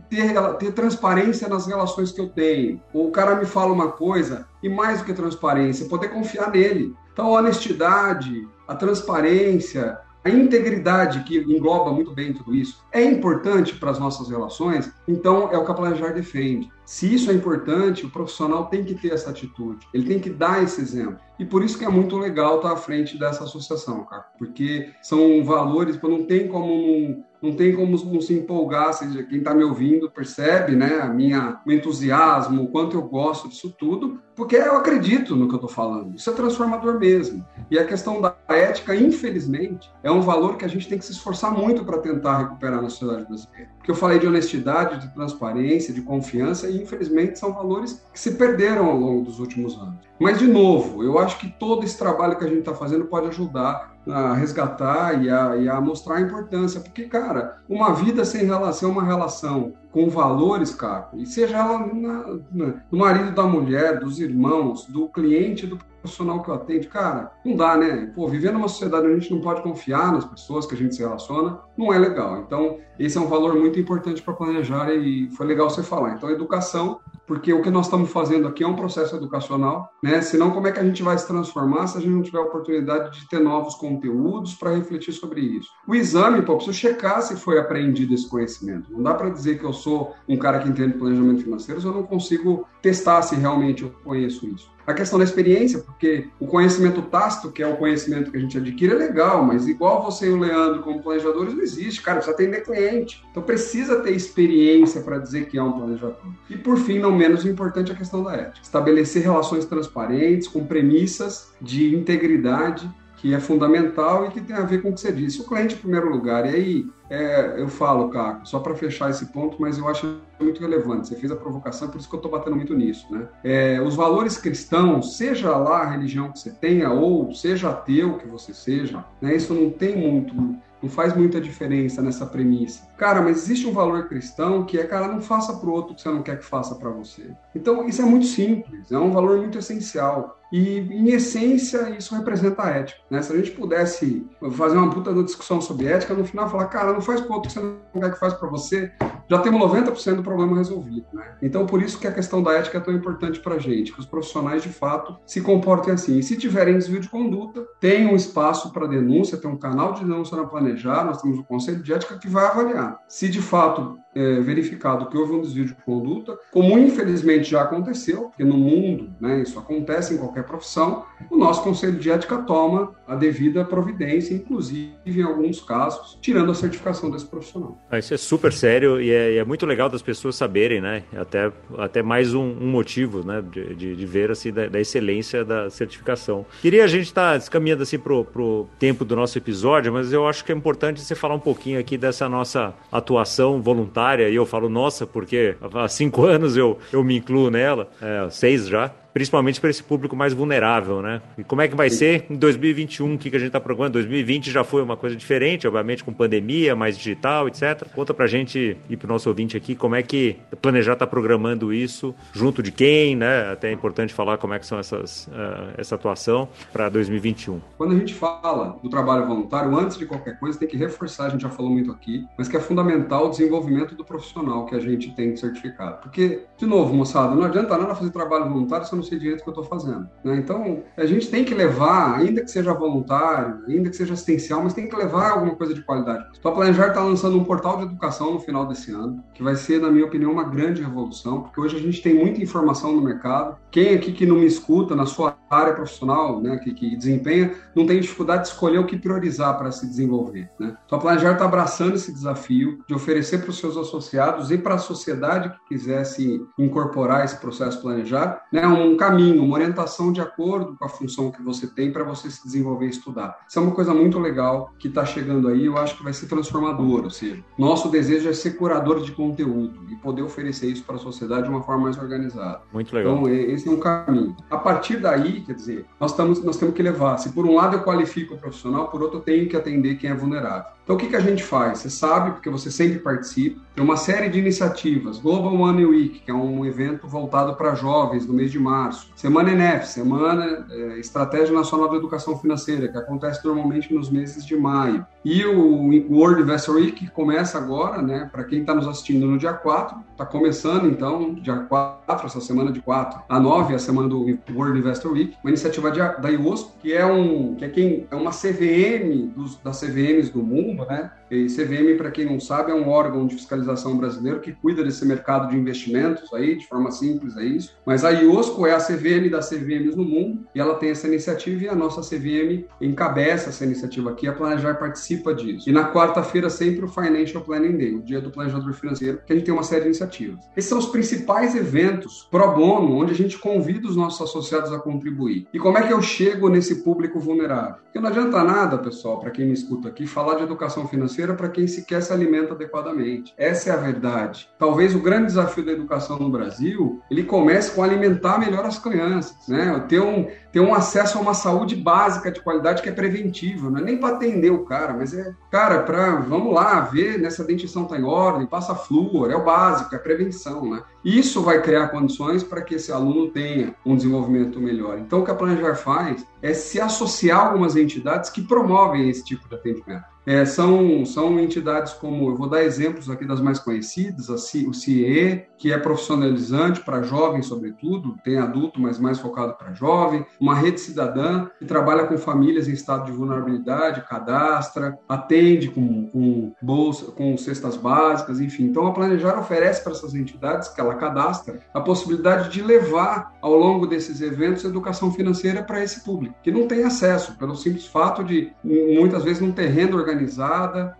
ter, ter transparência nas relações que eu tenho. O cara me fala uma coisa, e mais do que transparência, poder confiar nele. Então, a honestidade, a transparência, a integridade, que engloba muito bem tudo isso, é importante para as nossas relações, então é o que a Planejar defende. Se isso é importante, o profissional tem que ter essa atitude, ele tem que dar esse exemplo. E por isso que é muito legal estar à frente dessa associação, cara, porque são valores, não tem como não, não tem como não se empolgar, seja quem está me ouvindo percebe, né, a minha o entusiasmo, o quanto eu gosto disso tudo, porque eu acredito no que eu estou falando. Isso é transformador mesmo. E a questão da ética, infelizmente, é um valor que a gente tem que se esforçar muito para tentar recuperar na sociedade brasileira. Porque eu falei de honestidade, de transparência, de confiança, e infelizmente são valores que se perderam ao longo dos últimos anos. Mas, de novo, eu acho que todo esse trabalho que a gente está fazendo pode ajudar a resgatar e a, e a, mostrar a importância. Porque, cara, uma vida sem relação é uma relação com valores, cara, e seja ela na, na, do marido da mulher, dos irmãos, do cliente, do profissional que eu atendo, cara, não dá, né? Pô, viver numa sociedade onde a gente não pode confiar nas pessoas que a gente se relaciona, não é legal. Então, esse é um valor muito importante para planejar e foi legal você falar. Então, educação porque o que nós estamos fazendo aqui é um processo educacional, né? Senão, como é que a gente vai se transformar se a gente não tiver a oportunidade de ter novos conteúdos para refletir sobre isso? O exame, pô, preciso checar se foi apreendido esse conhecimento. Não dá para dizer que eu sou um cara que entende planejamento financeiro se eu não consigo testar se realmente eu conheço isso a questão da experiência, porque o conhecimento tácito, que é o conhecimento que a gente adquire, é legal, mas igual você e o Leandro como planejadores não existe, cara, precisa atender cliente. Então precisa ter experiência para dizer que é um planejador. E por fim, não menos importante, a questão da ética. Estabelecer relações transparentes, com premissas de integridade que é fundamental e que tem a ver com o que você disse. O cliente em primeiro lugar. E aí, é, eu falo, Caco, só para fechar esse ponto, mas eu acho muito relevante. Você fez a provocação, por isso que eu estou batendo muito nisso. Né? É, os valores cristãos, seja lá a religião que você tenha, ou seja ateu que você seja, né, isso não tem muito não faz muita diferença nessa premissa. Cara, mas existe um valor cristão que é, cara, não faça para o outro o que você não quer que faça para você. Então, isso é muito simples, é um valor muito essencial. E, em essência, isso representa a ética. Né? Se a gente pudesse fazer uma puta discussão sobre ética, no final falar, cara, não faz para outro que você não quer que faz para você, já temos 90% do problema resolvido. Né? Então, por isso que a questão da ética é tão importante para a gente, que os profissionais, de fato, se comportem assim. E se tiverem desvio de conduta, tem um espaço para denúncia, tem um canal de denúncia na Planejar, nós temos o Conselho de Ética que vai avaliar. Se, de fato, é, verificado que houve um desvio de conduta, como infelizmente já aconteceu, porque no mundo né, isso acontece em qualquer profissão, o nosso Conselho de Ética toma a devida providência, inclusive em alguns casos, tirando a certificação desse profissional. Ah, isso é super sério e é, é, muito legal das pessoas saberem, né? Até, até mais um, um motivo, né? De, de, de ver, assim, da, da, excelência da certificação. Queria a gente estar tá caminhando, assim, pro, pro tempo do nosso episódio, mas eu acho que é importante você falar um pouquinho aqui dessa nossa atuação voluntária, e eu falo nossa, porque há cinco [LAUGHS] anos eu, eu me incluo nela, é, seis já, principalmente para esse público mais vulnerável, né? E como é que vai ser em 2021? O que, que a gente está programando? 2020 já foi uma coisa diferente, obviamente com pandemia, mais digital, etc. Conta para a gente e para o nosso ouvinte aqui como é que Planejar está programando isso, junto de quem, né? Até é importante falar como é que são essas, uh, essa atuação para 2021. Quando a gente fala do trabalho voluntário, antes de qualquer coisa, tem que reforçar, a gente já falou muito aqui, mas que é fundamental o desenvolvimento do profissional que a gente tem certificado. Porque, de novo, moçada, não adianta nada fazer trabalho voluntário se não sei direito o que eu estou fazendo. Né? Então, a gente tem que levar, ainda que seja voluntário, ainda que seja assistencial, mas tem que levar alguma coisa de qualidade. O Planejar está lançando um portal de educação no final desse ano, que vai ser, na minha opinião, uma grande revolução, porque hoje a gente tem muita informação no mercado. Quem aqui que não me escuta na sua área profissional, né, que, que desempenha, não tem dificuldade de escolher o que priorizar para se desenvolver. Né? A Planejar está abraçando esse desafio de oferecer para os seus associados e para a sociedade que quisesse incorporar esse processo planejar, né, um caminho, uma orientação de acordo com a função que você tem para você se desenvolver e estudar. Isso é uma coisa muito legal que está chegando aí, eu acho que vai ser transformador, ou seja, nosso desejo é ser curador de conteúdo e poder oferecer isso para a sociedade de uma forma mais organizada. Muito legal. Então, esse é um caminho. A partir daí, quer dizer, nós, estamos, nós temos que levar, se por um lado eu qualifico o profissional, por outro eu tenho que atender quem é vulnerável. Então, o que, que a gente faz? Você sabe, porque você sempre participa, tem uma série de iniciativas. Global Money Week, que é um evento voltado para jovens no mês de março. Semana ENEF, Semana é, Estratégia Nacional de Educação Financeira, que acontece normalmente nos meses de maio. E o World Investor Week, que começa agora, né? Para quem está nos assistindo no dia 4, está começando então, dia 4, essa semana de 4 a 9, a semana do World Investor Week, uma iniciativa de, da IOSCO, que é, um, que é, quem, é uma CVM dos, das CVMs do mundo né? E CVM, para quem não sabe, é um órgão de fiscalização brasileiro que cuida desse mercado de investimentos aí, de forma simples, é isso. Mas a IOSCO é a CVM das CVMs no mundo e ela tem essa iniciativa e a nossa CVM encabeça essa iniciativa aqui, a Planejar participa disso. E na quarta-feira sempre o Financial Planning Day, o dia do planejador financeiro, que a gente tem uma série de iniciativas. Esses são os principais eventos pro bono, onde a gente convida os nossos associados a contribuir. E como é que eu chego nesse público vulnerável? Porque não adianta nada, pessoal, para quem me escuta aqui, falar de educação financeira financeira para quem sequer se alimenta adequadamente. Essa é a verdade. Talvez o grande desafio da educação no Brasil, ele comece com alimentar melhor as crianças, né? Ter um, ter um acesso a uma saúde básica de qualidade que é preventiva, não é nem para atender o cara, mas é, cara, para, vamos lá, ver nessa dentição tá em ordem, passa flúor, é o básico, é prevenção, né? Isso vai criar condições para que esse aluno tenha um desenvolvimento melhor. Então, o que a Planejar faz é se associar a algumas entidades que promovem esse tipo de atendimento. É, são, são entidades como, eu vou dar exemplos aqui das mais conhecidas, a o CIE, que é profissionalizante para jovens, sobretudo, tem adulto, mas mais focado para jovem, uma rede cidadã que trabalha com famílias em estado de vulnerabilidade, cadastra, atende com, com bolsa, com cestas básicas, enfim. Então, a Planejar oferece para essas entidades que ela cadastra a possibilidade de levar ao longo desses eventos educação financeira para esse público, que não tem acesso, pelo simples fato de muitas vezes não ter renda organizada,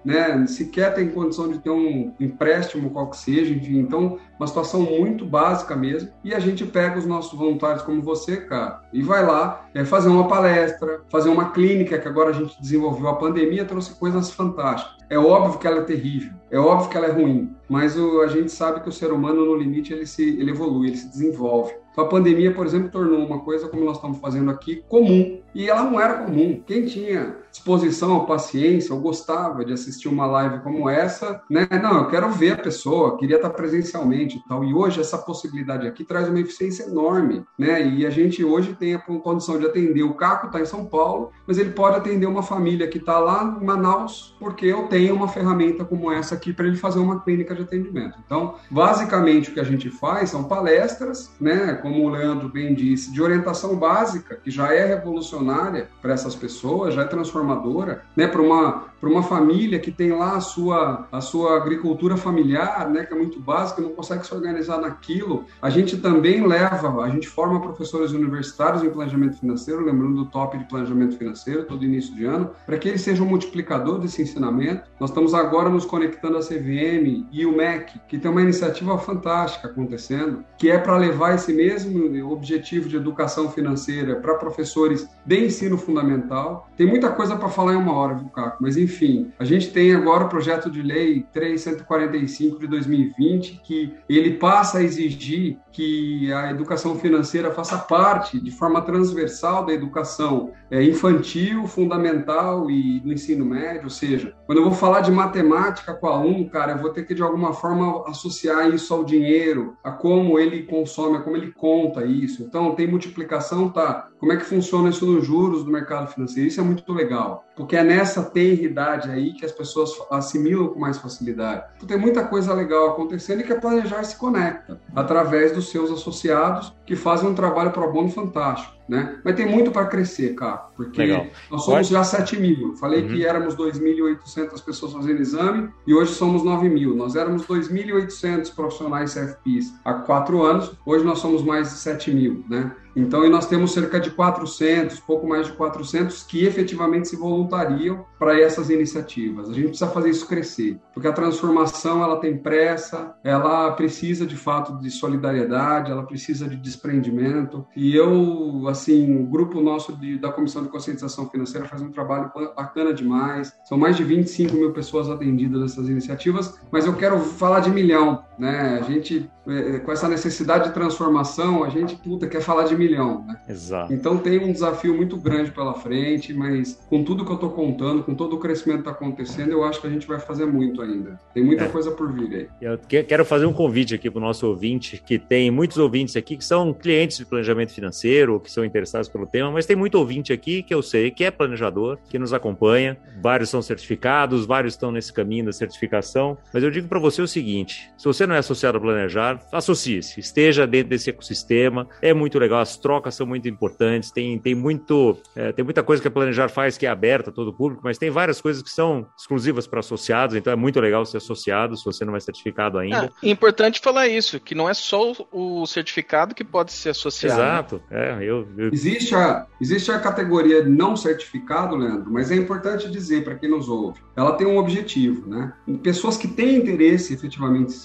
né, sequer tem condição de ter um empréstimo qual que seja, enfim. Então, uma situação muito básica mesmo. E a gente pega os nossos voluntários como você, cara, e vai lá é, fazer uma palestra, fazer uma clínica que agora a gente desenvolveu. A pandemia trouxe coisas fantásticas. É óbvio que ela é terrível, é óbvio que ela é ruim, mas o, a gente sabe que o ser humano, no limite, ele, se, ele evolui, ele se desenvolve. Então, a pandemia, por exemplo, tornou uma coisa, como nós estamos fazendo aqui, comum. E ela não era comum. Quem tinha disposição, paciência, ou gostava de assistir uma live como essa, né? Não, eu quero ver a pessoa, queria estar presencialmente e tal. E hoje essa possibilidade aqui traz uma eficiência enorme, né? E a gente hoje tem a condição de atender. O Caco está em São Paulo, mas ele pode atender uma família que está lá em Manaus, porque eu tenho uma ferramenta como essa aqui para ele fazer uma clínica de atendimento. Então, basicamente o que a gente faz são palestras, né? Como o Leandro bem disse, de orientação básica, que já é revolucionária para essas pessoas, já é transformadora, né? Para uma para uma família que tem lá a sua, a sua agricultura familiar, né, que é muito básica, não consegue se organizar naquilo. A gente também leva, a gente forma professores universitários em planejamento financeiro, lembrando do top de planejamento financeiro, todo início de ano, para que eles sejam um multiplicador desse ensinamento. Nós estamos agora nos conectando à CVM e o MEC, que tem uma iniciativa fantástica acontecendo, que é para levar esse mesmo objetivo de educação financeira para professores de ensino fundamental. Tem muita coisa para falar em uma hora, viu, Caco? Mas, enfim, a gente tem agora o projeto de lei 345 de 2020, que ele passa a exigir que a educação financeira faça parte, de forma transversal, da educação é, infantil, fundamental e do ensino médio. Ou seja, quando eu vou falar de matemática com o aluno, cara, eu vou ter que, de alguma forma, associar isso ao dinheiro, a como ele consome, a como ele conta isso. Então, tem multiplicação, tá? Como é que funciona isso nos juros do mercado financeiro? Isso é muito legal, porque é nessa tenridade aí que as pessoas assimilam com mais facilidade. Então, tem muita coisa legal acontecendo e que a Planejar se conecta através dos seus associados que fazem um trabalho pro bono fantástico. Né? Mas tem muito para crescer, cara, porque Legal. nós somos Pode? já 7 mil. Falei uhum. que éramos 2.800 pessoas fazendo exame e hoje somos 9 mil. Nós éramos 2.800 profissionais CFPs há quatro anos, hoje nós somos mais de 7 mil, né? Então, e nós temos cerca de 400, pouco mais de 400, que efetivamente se voluntariam para essas iniciativas. A gente precisa fazer isso crescer, porque a transformação ela tem pressa, ela precisa de fato de solidariedade, ela precisa de desprendimento. E eu, assim, o grupo nosso de, da Comissão de Conscientização Financeira faz um trabalho bacana demais. São mais de 25 mil pessoas atendidas nessas iniciativas, mas eu quero falar de milhão, né? A gente, é, com essa necessidade de transformação, a gente, puta, quer falar de milhão né? Exato. Então tem um desafio muito grande pela frente, mas com tudo que eu estou contando, com todo o crescimento que está acontecendo, eu acho que a gente vai fazer muito ainda. Tem muita é. coisa por vir aí. Eu quero fazer um convite aqui para o nosso ouvinte, que tem muitos ouvintes aqui que são clientes de planejamento financeiro, que são interessados pelo tema, mas tem muito ouvinte aqui que eu sei que é planejador, que nos acompanha. Vários são certificados, vários estão nesse caminho da certificação. Mas eu digo para você o seguinte: se você não é associado a planejar, associe-se, esteja dentro desse ecossistema. É muito legal, as trocas são muito importantes, tem, tem, muito, é, tem muita coisa que a Planejar faz que é aberta a todo o público, mas tem várias coisas que são exclusivas para associados, então é muito legal ser associado se você não é certificado ainda. É, importante falar isso, que não é só o certificado que pode ser associado. Exato, é, eu, eu... Existe, a, existe a categoria não certificado, Leandro, mas é importante dizer para quem nos ouve, ela tem um objetivo, né? Pessoas que têm interesse efetivamente em se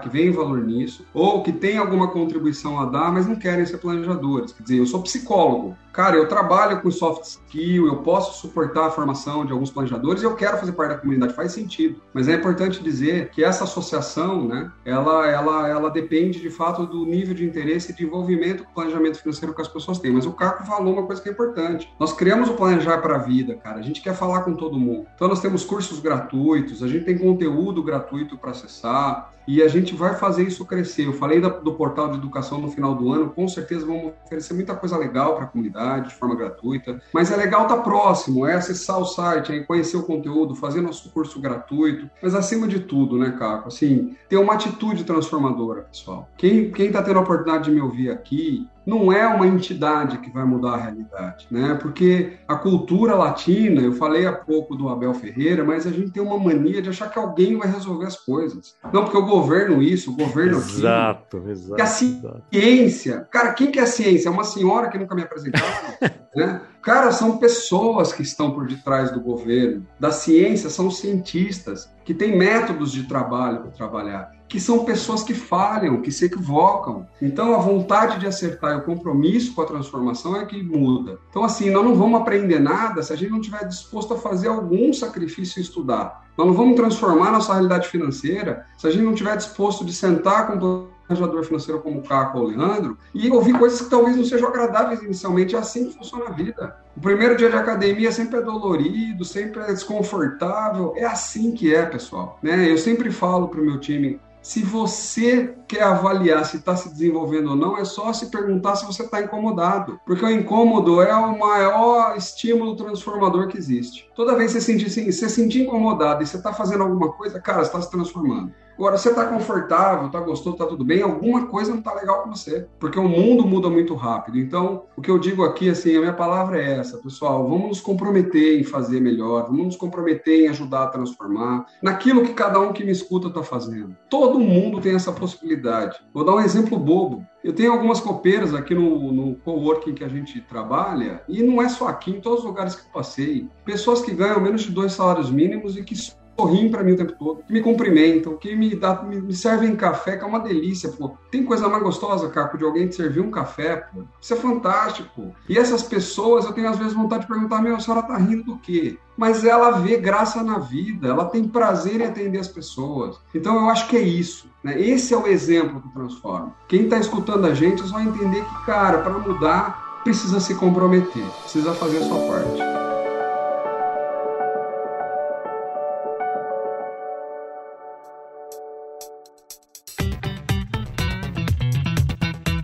que veem valor nisso, ou que têm alguma contribuição a dar, mas não querem ser planejadores Quer dizer, eu sou psicólogo. Cara, eu trabalho com soft skill, eu posso suportar a formação de alguns planejadores e eu quero fazer parte da comunidade, faz sentido. Mas é importante dizer que essa associação, né, ela, ela, ela depende de fato do nível de interesse e de envolvimento com o planejamento financeiro que as pessoas têm. Mas o Caco falou uma coisa que é importante. Nós criamos o Planejar para a Vida, cara. A gente quer falar com todo mundo. Então nós temos cursos gratuitos, a gente tem conteúdo gratuito para acessar e a gente vai fazer isso crescer. Eu falei do portal de educação no final do ano, com certeza vamos oferecer muita coisa legal para a comunidade, de forma gratuita, mas é legal estar tá próximo, é acessar o site, é conhecer o conteúdo, fazer nosso curso gratuito, mas acima de tudo, né, Caco, assim, ter uma atitude transformadora, pessoal. Quem está tendo a oportunidade de me ouvir aqui, não é uma entidade que vai mudar a realidade, né? Porque a cultura latina, eu falei há pouco do Abel Ferreira, mas a gente tem uma mania de achar que alguém vai resolver as coisas. Não, porque o governo isso, o governo exato, aquilo. Exato, a ciência, cara, quem que é a ciência? É uma senhora que nunca me apresentaram, [LAUGHS] né? Cara, são pessoas que estão por detrás do governo, da ciência, são cientistas que têm métodos de trabalho para trabalhar que são pessoas que falham, que se equivocam. Então, a vontade de acertar e o compromisso com a transformação é que muda. Então, assim, nós não vamos aprender nada se a gente não estiver disposto a fazer algum sacrifício e estudar. Nós não vamos transformar nossa realidade financeira se a gente não estiver disposto de sentar com planejador financeiro como o Caco ou o Leandro e ouvir coisas que talvez não sejam agradáveis inicialmente. É assim que funciona a vida. O primeiro dia de academia sempre é dolorido, sempre é desconfortável. É assim que é, pessoal. Né? Eu sempre falo para o meu time, se você quer avaliar se está se desenvolvendo ou não, é só se perguntar se você está incomodado. Porque o incômodo é o maior estímulo transformador que existe. Toda vez que você sentir, você sentir incomodado e você está fazendo alguma coisa, cara, você está se transformando. Agora, você está confortável, está gostoso, está tudo bem, alguma coisa não está legal com você, porque o mundo muda muito rápido. Então, o que eu digo aqui, assim, a minha palavra é essa, pessoal, vamos nos comprometer em fazer melhor, vamos nos comprometer em ajudar a transformar, naquilo que cada um que me escuta está fazendo. Todo mundo tem essa possibilidade. Vou dar um exemplo bobo. Eu tenho algumas copeiras aqui no, no coworking que a gente trabalha, e não é só aqui, em todos os lugares que eu passei, pessoas que ganham menos de dois salários mínimos e que sorriem para mim o tempo todo, que me cumprimentam, que me, dá, me, me, servem café, que é uma delícia, pô. Tem coisa mais gostosa, Caco, de alguém te servir um café, pô. Isso é fantástico. E essas pessoas, eu tenho às vezes vontade de perguntar, meu, a senhora tá rindo do quê? Mas ela vê graça na vida, ela tem prazer em atender as pessoas. Então eu acho que é isso. Né? Esse é o exemplo que transforma. Quem está escutando a gente só entender que, cara, para mudar, precisa se comprometer, precisa fazer a sua parte.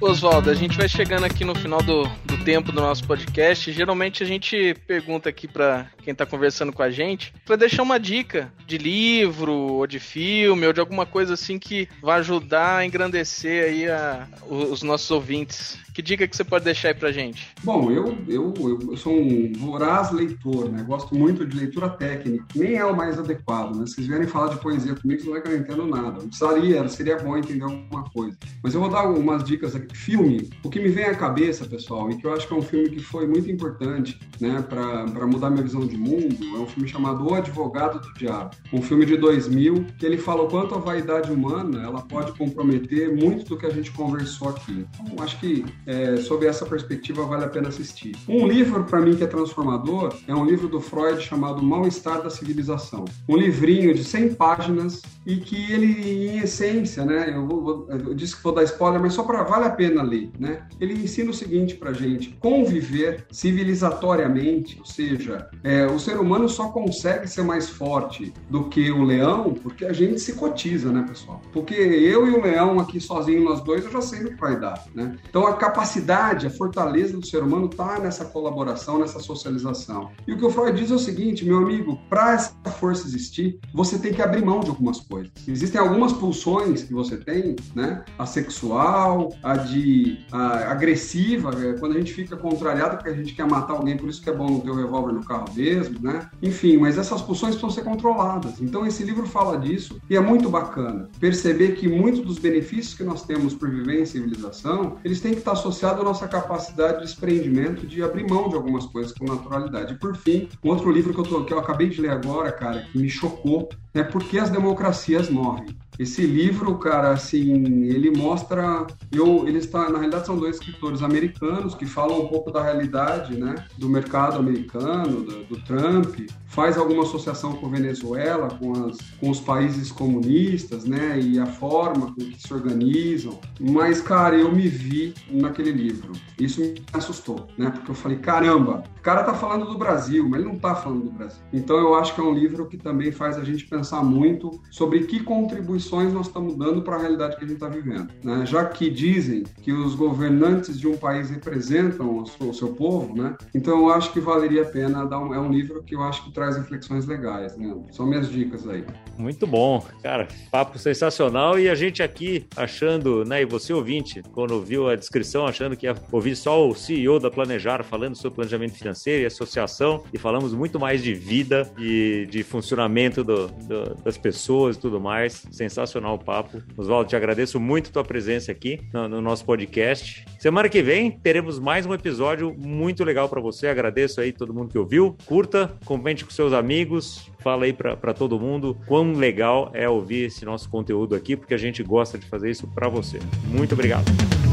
Oswaldo, a gente vai chegando aqui no final do, do tempo do nosso podcast. Geralmente a gente pergunta aqui para quem tá conversando com a gente para deixar uma dica de livro, ou de filme, ou de alguma coisa assim que vai ajudar a engrandecer aí a, os nossos ouvintes. Que dica que você pode deixar aí pra gente? Bom, eu, eu, eu sou um voraz leitor, né? Gosto muito de leitura técnica. Nem é o mais adequado, né? Se vocês vierem falar de poesia comigo, não é que eu não entendo nada. Eu precisaria, seria bom entender alguma coisa. Mas eu vou dar algumas dicas aqui. Filme. O que me vem à cabeça, pessoal, e que eu acho que é um filme que foi muito importante, né? Para mudar minha visão de mundo, é um filme chamado O Advogado do Diabo. Um filme de 2000, que ele fala o quanto a vaidade humana, ela pode comprometer muito do que a gente conversou aqui. Então, acho que é, sob essa perspectiva vale a pena assistir. Um livro para mim que é transformador é um livro do Freud chamado Mal-estar da Civilização. Um livrinho de 100 páginas e que ele, em essência, né, eu, vou, eu disse que vou dar spoiler, mas só para vale a pena ler, né? Ele ensina o seguinte para gente: conviver civilizatoriamente, ou seja, é, o ser humano só consegue ser mais forte do que o leão porque a gente se cotiza, né, pessoal? Porque eu e o leão aqui sozinho nós dois, eu já sei o que vai dar, né? Então a capacidade, a fortaleza do ser humano está nessa colaboração, nessa socialização. E o que o Freud diz é o seguinte, meu amigo, para essa força existir, você tem que abrir mão de algumas coisas. Existem algumas pulsões que você tem, né? A sexual, a de a agressiva, é, quando a gente fica contrariado porque a gente quer matar alguém, por isso que é bom não ter o revólver no carro mesmo, né? Enfim, mas essas pulsões precisam ser controladas. Então esse livro fala disso e é muito bacana perceber que muitos dos benefícios que nós temos por viver em civilização, eles têm que estar associado à nossa capacidade de desprendimento, de abrir mão de algumas coisas com naturalidade. E por fim, um outro livro que eu, tô, que eu acabei de ler agora, cara, que me chocou, é Por que as Democracias Morrem. Esse livro, cara, assim, ele mostra. Eu, ele está, na realidade, são dois escritores americanos que falam um pouco da realidade, né, do mercado americano, do, do Trump, faz alguma associação com Venezuela, com, as, com os países comunistas, né, e a forma com que se organizam. Mas, cara, eu me vi naquele livro. Isso me assustou, né, porque eu falei, caramba, o cara tá falando do Brasil, mas ele não tá falando do Brasil. Então, eu acho que é um livro que também faz a gente pensar muito sobre que contribuição contribuições nós estamos dando para a realidade que a gente está vivendo. Né? Já que dizem que os governantes de um país representam o seu, o seu povo, né? então eu acho que valeria a pena dar um, é um livro que eu acho que traz reflexões legais. Né? São minhas dicas aí. Muito bom, cara, papo sensacional e a gente aqui achando, né, e você ouvinte, quando viu a descrição, achando que ia ouvir só o CEO da Planejar falando sobre planejamento financeiro e associação e falamos muito mais de vida e de funcionamento do, do, das pessoas e tudo mais. Sensacional o papo. Oswaldo, te agradeço muito a tua presença aqui no, no, nosso podcast. Semana que vem teremos mais um episódio muito legal para você. Agradeço aí todo mundo que ouviu. Curta, comente com seus amigos, fala aí para todo mundo quão legal é ouvir esse nosso conteúdo aqui, porque a gente gosta de fazer isso para você. Muito obrigado.